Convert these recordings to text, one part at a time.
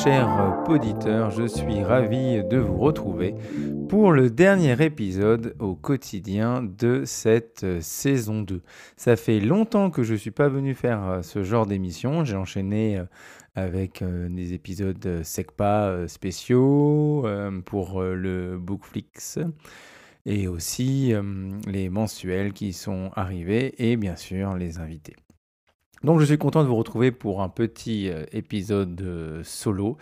Chers auditeurs, je suis ravi de vous retrouver pour le dernier épisode au quotidien de cette saison 2. Ça fait longtemps que je ne suis pas venu faire ce genre d'émission, j'ai enchaîné avec des épisodes SECPA spéciaux pour le Bookflix et aussi les mensuels qui sont arrivés et bien sûr les invités. Donc je suis content de vous retrouver pour un petit euh, épisode euh, solo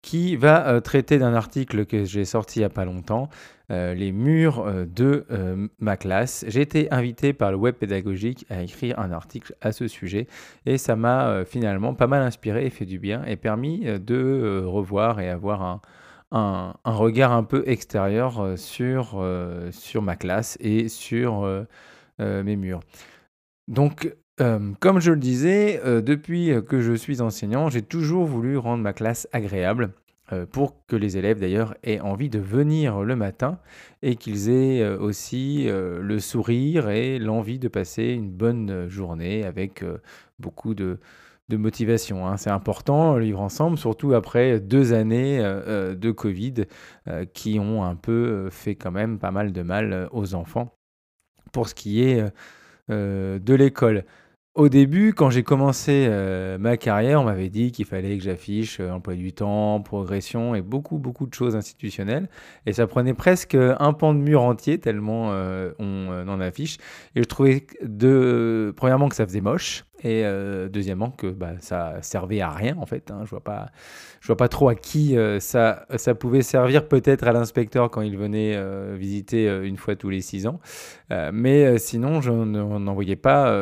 qui va euh, traiter d'un article que j'ai sorti il n'y a pas longtemps, les murs de ma classe. J'ai été invité par le web pédagogique à écrire un article à ce sujet et ça m'a finalement pas mal inspiré et fait du bien et permis de revoir et avoir un, un, regard un peu extérieur sur, sur ma classe et sur mes murs. Donc comme je le disais, depuis que je suis enseignant, j'ai toujours voulu rendre ma classe agréable, pour que les élèves d'ailleurs aient envie de venir le matin et qu'ils aient aussi le sourire et l'envie de passer une bonne journée avec beaucoup de, motivation. Hein. C'est important, le vivre ensemble, surtout après deux années de Covid qui ont un peu fait quand même pas mal de mal aux enfants pour ce qui est de l'école. Au début, quand j'ai commencé euh, ma carrière, on m'avait dit qu'il fallait que j'affiche euh, emploi du temps, progression et beaucoup, beaucoup de choses institutionnelles. Et ça prenait presque un pan de mur entier tellement euh, on en affiche. Et je trouvais, de, premièrement, que ça faisait moche. Et euh, deuxièmement, que bah, ça servait à rien en fait. Hein. Je vois pas, je vois pas trop à qui euh, ça, ça pouvait servir. Peut-être à l'inspecteur quand il venait euh, visiter une fois tous les six ans, mais sinon, je n'en voyais pas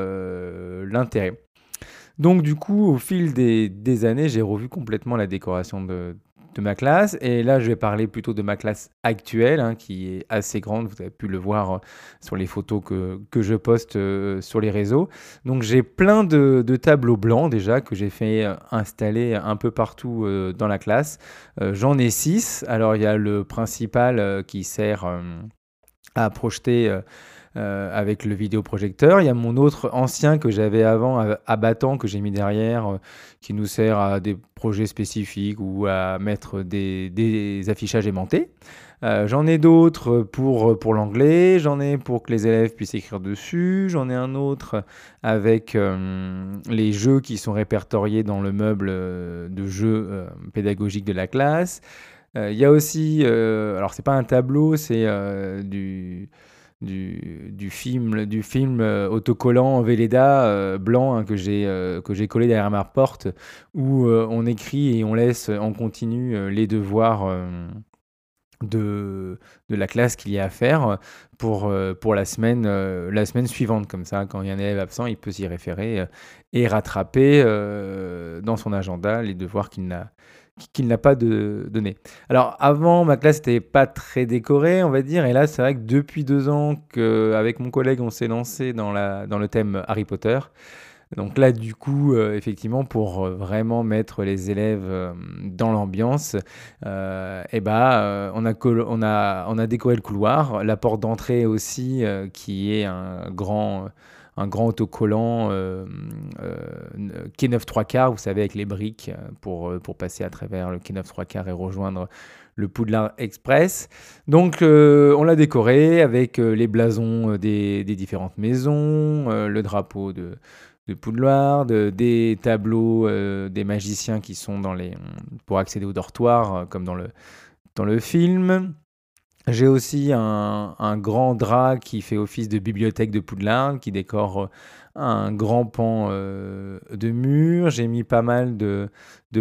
l'intérêt. Donc du coup, au fil des, des années, j'ai revu complètement la décoration de, de ma classe. Et là, je vais parler plutôt de ma classe actuelle, hein, qui est assez grande. Vous avez pu le voir euh, sur les photos que, que je poste euh, sur les réseaux. Donc, j'ai plein de, de, tableaux blancs déjà que j'ai fait euh, installer un peu partout dans la classe. J'en ai six. Alors, il y a le principal qui sert à projeter euh, avec le vidéoprojecteur. Il y a mon autre ancien que j'avais avant, abattant, que j'ai mis derrière, euh, qui nous sert à des projets spécifiques ou à mettre des, affichages aimantés. Euh, j'en ai d'autres pour, pour l'anglais, j'en ai pour que les élèves puissent écrire dessus, j'en ai un autre avec les jeux qui sont répertoriés dans le meuble de jeux pédagogiques de la classe. Il y a aussi, alors c'est pas un tableau, c'est du du, film, du film euh, autocollant Véleda euh, blanc hein, que j'ai euh, que j'ai collé derrière ma porte où on écrit et on laisse en continu les devoirs de, de la classe qu'il y a à faire pour, pour la, semaine, la semaine suivante. Comme ça, quand il y a un élève absent, il peut s'y référer et rattraper dans son agenda les devoirs qu'il n'a qu'il n'a pas de, donné. Alors avant, ma classe n'était pas très décorée, on va dire, et là c'est vrai que depuis deux ans qu'avec mon collègue on s'est lancé dans, la, dans le thème Harry Potter. Donc là, du coup, euh, effectivement, pour euh, vraiment mettre les élèves euh, dans l'ambiance, eh ben, on, a on, a, on a décoré le couloir, la porte d'entrée aussi, qui est un grand un grand autocollant euh, euh, Quai 9 3 quarts, vous savez, avec les briques euh, pour, pour passer à travers le Quai 9 3 quarts et rejoindre le Poudlard Express. Donc on l'a décoré avec les blasons des, différentes maisons, le drapeau de, de Poudlard, des tableaux des magiciens qui sont dans les, pour accéder au dortoir, comme dans le, dans le film. J'ai aussi un, grand drap qui fait office de bibliothèque de Poudlard, qui décore euh, un grand pan euh, de mur. J'ai mis pas mal de,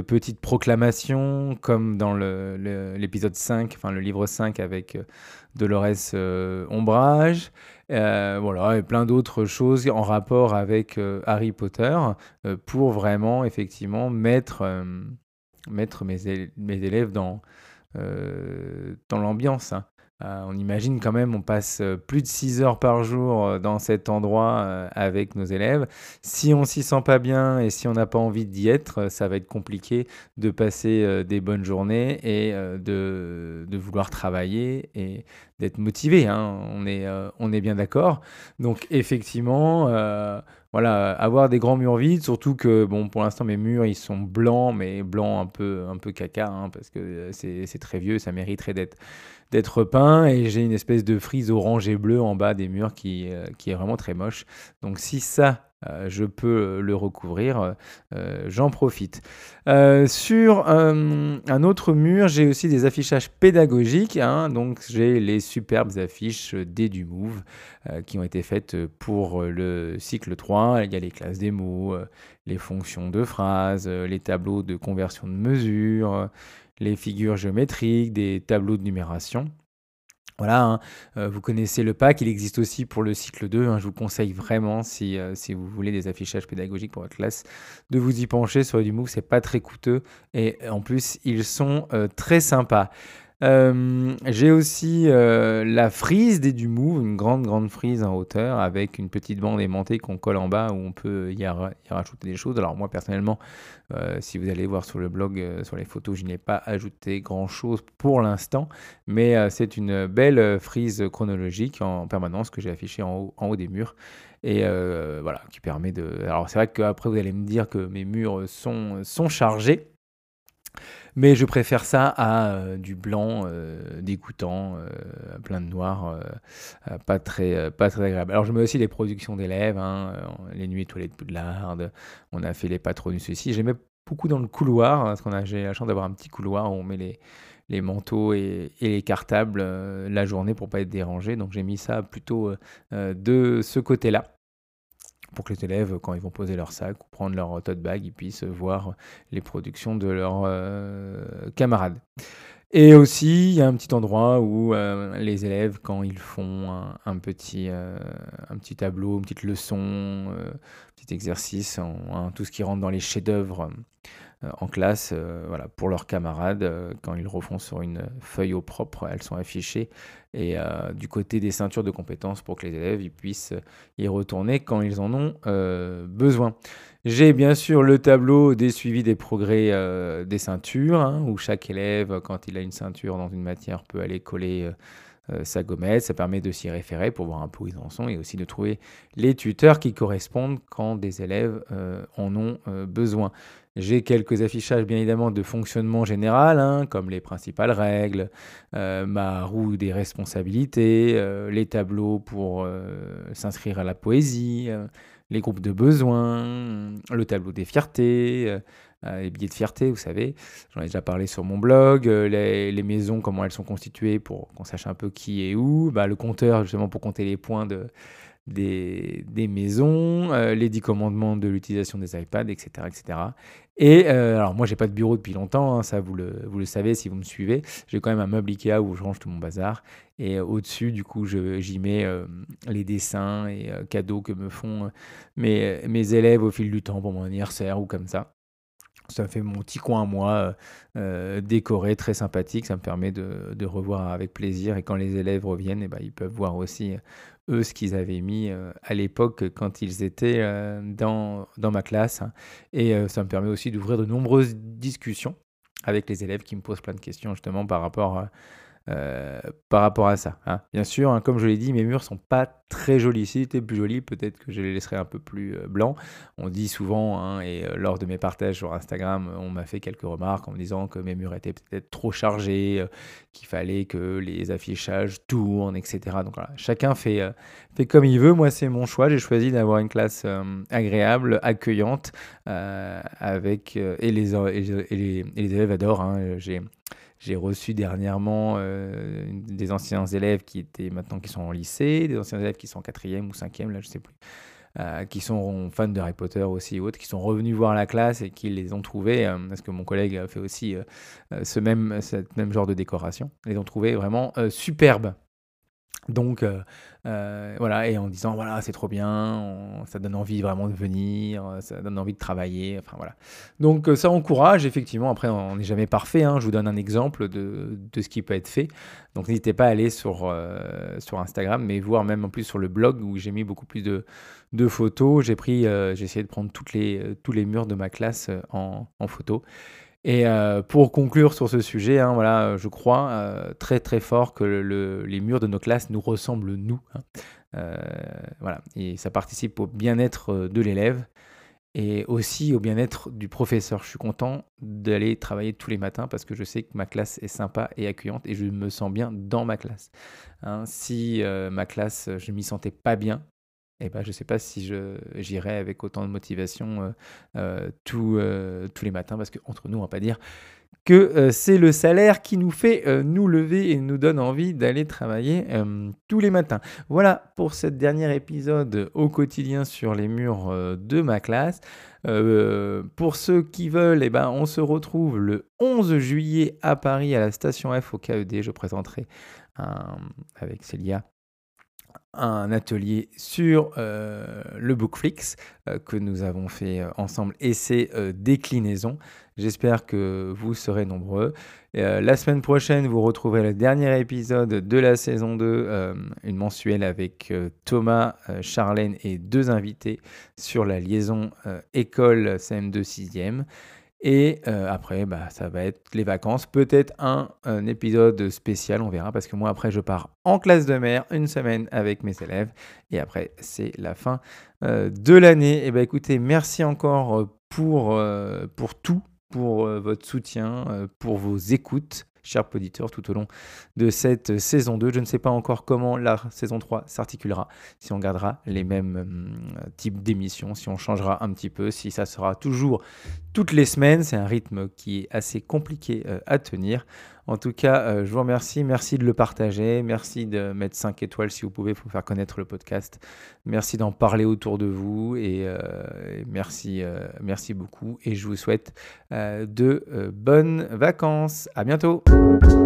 petites proclamations, comme dans l'épisode 5, enfin le livre 5 avec euh, Dolores Ombrage. voilà, et plein d'autres choses en rapport avec Harry Potter, pour vraiment, effectivement, mettre, mes, élèves dans, dans l'ambiance. Hein. Euh, on imagine quand même, on passe euh, plus de 6 heures par jour euh, dans cet endroit avec nos élèves. Si on s'y sent pas bien et si on n'a pas envie d'y être, ça va être compliqué de passer des bonnes journées et de, vouloir travailler et d'être motivé, hein, on, est, on est bien d'accord. Donc effectivement, voilà, avoir des grands murs vides, surtout que bon, pour l'instant mes murs ils sont blancs, mais blancs un peu, un peu caca, hein, parce que c'est très vieux, ça mériterait d'être d'être peint et j'ai une espèce de frise orange et bleu en bas des murs qui, qui est vraiment très moche. Donc si ça euh, je peux euh, le recouvrir, euh, j'en profite. sur un autre mur, j'ai aussi des affichages pédagogiques. Hein. donc j'ai les superbes affiches des du Move qui ont été faites pour le cycle 3. Il y a les classes des mots, les fonctions de phrases, les tableaux de conversion de mesures, les figures géométriques, des tableaux de numération. Voilà, hein, euh, vous connaissez le pack, il existe aussi pour le cycle 2. Hein, je vous conseille vraiment, si, euh, si vous voulez des affichages pédagogiques pour votre classe, de vous y pencher sur du Move. C'est pas très coûteux et en plus, ils sont euh, très sympas. Euh, j'ai aussi euh, la frise des Dumou, une grande, grande frise en hauteur avec une petite bande aimantée qu'on colle en bas où on peut y, rajouter des choses. Alors moi personnellement, euh, si vous allez voir sur le blog, sur les photos, je n'ai pas ajouté grand-chose pour l'instant, mais c'est une belle frise chronologique en permanence que j'ai affichée en haut, en haut des murs. Et voilà, qui permet de... Alors c'est vrai qu'après vous allez me dire que mes murs sont, sont chargés, mais je préfère ça à euh, du blanc euh, dégoûtant, euh, plein de noir, pas, très, pas très agréable. Alors je mets aussi les productions d'élèves, hein, les nuits toilettes Poudlard, on a fait les patronus aussi. J'aimais beaucoup dans le couloir, hein, parce qu'on a la chance d'avoir un petit couloir où on met les, manteaux et, les cartables la journée pour pas être dérangé. Donc j'ai mis ça plutôt de ce côté-là pour que les élèves, quand ils vont poser leur sac ou prendre leur tote bag, ils puissent voir les productions de leurs euh, camarades. Et aussi, il y a un petit endroit où euh, les élèves, quand ils font un, petit, euh, un petit tableau, une petite leçon, un petit exercice, tout ce qui rentre dans les chefs-d'œuvre en classe, euh, voilà, pour leurs camarades, euh, quand ils refont sur une feuille au propre, elles sont affichées. Et du côté des ceintures de compétences pour que les élèves ils puissent y retourner quand ils en ont besoin. J'ai bien sûr le tableau des suivis des progrès des ceintures, hein, où chaque élève, quand il a une ceinture dans une matière, peut aller coller sa gommette. Ça permet de s'y référer pour voir un peu où ils en sont et aussi de trouver les tuteurs qui correspondent quand des élèves en ont besoin. J'ai quelques affichages bien évidemment de fonctionnement général, hein, comme les principales règles, euh, ma roue des responsabilités, euh, les tableaux pour euh, s'inscrire à la poésie, les groupes de besoins, le tableau des fiertés, les billets de fierté, vous savez, j'en ai déjà parlé sur mon blog, les, maisons, comment elles sont constituées pour qu'on sache un peu qui est où, bah, le compteur justement pour compter les points de des, des maisons, euh, les 10 commandements de l'utilisation des iPads, etc. etc. Et euh, alors moi j'ai pas de bureau depuis longtemps, hein, ça vous le, vous le savez si vous me suivez. J'ai quand même un meuble Ikea où je range tout mon bazar. Et euh, au-dessus du coup j'y mets les dessins et cadeaux que me font mes, mes élèves au fil du temps pour mon anniversaire ou comme ça. Ça fait mon petit coin à moi, décoré, très sympathique. Ça me permet de, revoir avec plaisir. Et quand les élèves reviennent, eh ben, ils peuvent voir aussi eux ce qu'ils avaient mis euh, à l'époque quand ils étaient euh, dans, dans ma classe. Et euh, ça me permet aussi d'ouvrir de nombreuses discussions avec les élèves qui me posent plein de questions justement par rapport euh, par rapport à ça. Hein. Bien sûr, hein, comme je l'ai dit, mes murs sont pas très jolis. Si c'était plus joli, peut-être que je les laisserais un peu plus euh, blancs. On dit souvent, hein, et euh, lors de mes partages sur Instagram, on m'a fait quelques remarques en me disant que mes murs étaient peut-être trop chargés, qu'il fallait que les affichages tournent, etc. Donc voilà, chacun fait, comme il veut. Moi, c'est mon choix. J'ai choisi d'avoir une classe agréable, accueillante, avec et les, et les élèves adorent. J'ai j'ai reçu dernièrement euh, des anciens élèves qui étaient maintenant qui sont en lycée, des anciens élèves qui sont en quatrième ou cinquième, là je sais plus, euh, qui sont fans de Harry Potter aussi ou autres, qui sont revenus voir la classe et qui les ont trouvés, euh, parce que mon collègue fait aussi ce même, ce même genre de décoration, les ont trouvés vraiment superbes. Donc euh, euh, voilà, et en disant voilà, c'est trop bien, ça donne envie vraiment de venir, ça donne envie de travailler, enfin voilà. Donc euh, ça encourage, effectivement, après on n'est jamais parfait, hein. je vous donne un exemple de, de, ce qui peut être fait. Donc n'hésitez pas à aller sur, sur Instagram, mais voir même en plus sur le blog où j'ai mis beaucoup plus de, de photos. J'ai pris, j'ai essayé de prendre toutes les, tous les murs de ma classe en, en photo. Et pour conclure sur ce sujet, hein, voilà, je crois très très fort que les murs de nos classes nous ressemblent nous. Hein. voilà, et ça participe au bien-être de l'élève et aussi au bien-être du professeur. Je suis content d'aller travailler tous les matins parce que je sais que ma classe est sympa et accueillante et je me sens bien dans ma classe. Hein. si ma classe, je m'y sentais pas bien, eh ben, je ne sais pas si j'irai avec autant de motivation euh, euh, euh, tous les matins, parce qu'entre nous, on va pas dire que c'est le salaire qui nous fait nous lever et nous donne envie d'aller travailler tous les matins. Voilà pour ce dernier épisode au quotidien sur les murs de ma classe. pour ceux qui veulent, eh ben, on se retrouve le 11 juillet à Paris à la station F au KED. Je présenterai avec Célia un atelier sur euh, le Bookflix euh, que nous avons fait euh, ensemble et ses déclinaisons. J'espère que vous serez nombreux. la semaine prochaine, vous retrouverez le dernier épisode de la saison 2, une mensuelle avec Thomas, Charlène et deux invités sur la liaison école CM2 6e. Et euh, après, bah, ça va être les vacances. Peut-être un, épisode spécial, on verra. Parce que moi, après, je pars en classe de mer une semaine avec mes élèves. Et après, c'est la fin euh, de l'année. Et bah, écoutez, merci encore euh, pour, pour tout, pour votre soutien, pour vos écoutes chers auditeurs, tout au long de cette saison 2. Je ne sais pas encore comment la saison 3 s'articulera, si on gardera les mêmes hum, types d'émissions, si on changera un petit peu, si ça sera toujours toutes les semaines. C'est un rythme qui est assez compliqué euh, à tenir. En tout cas, euh, je vous remercie. Merci de le partager. Merci de mettre 5 étoiles si vous pouvez pour faire connaître le podcast. Merci d'en parler autour de vous. Et, euh, merci, merci beaucoup. Et je vous souhaite de bonnes vacances. À bientôt. Thank you.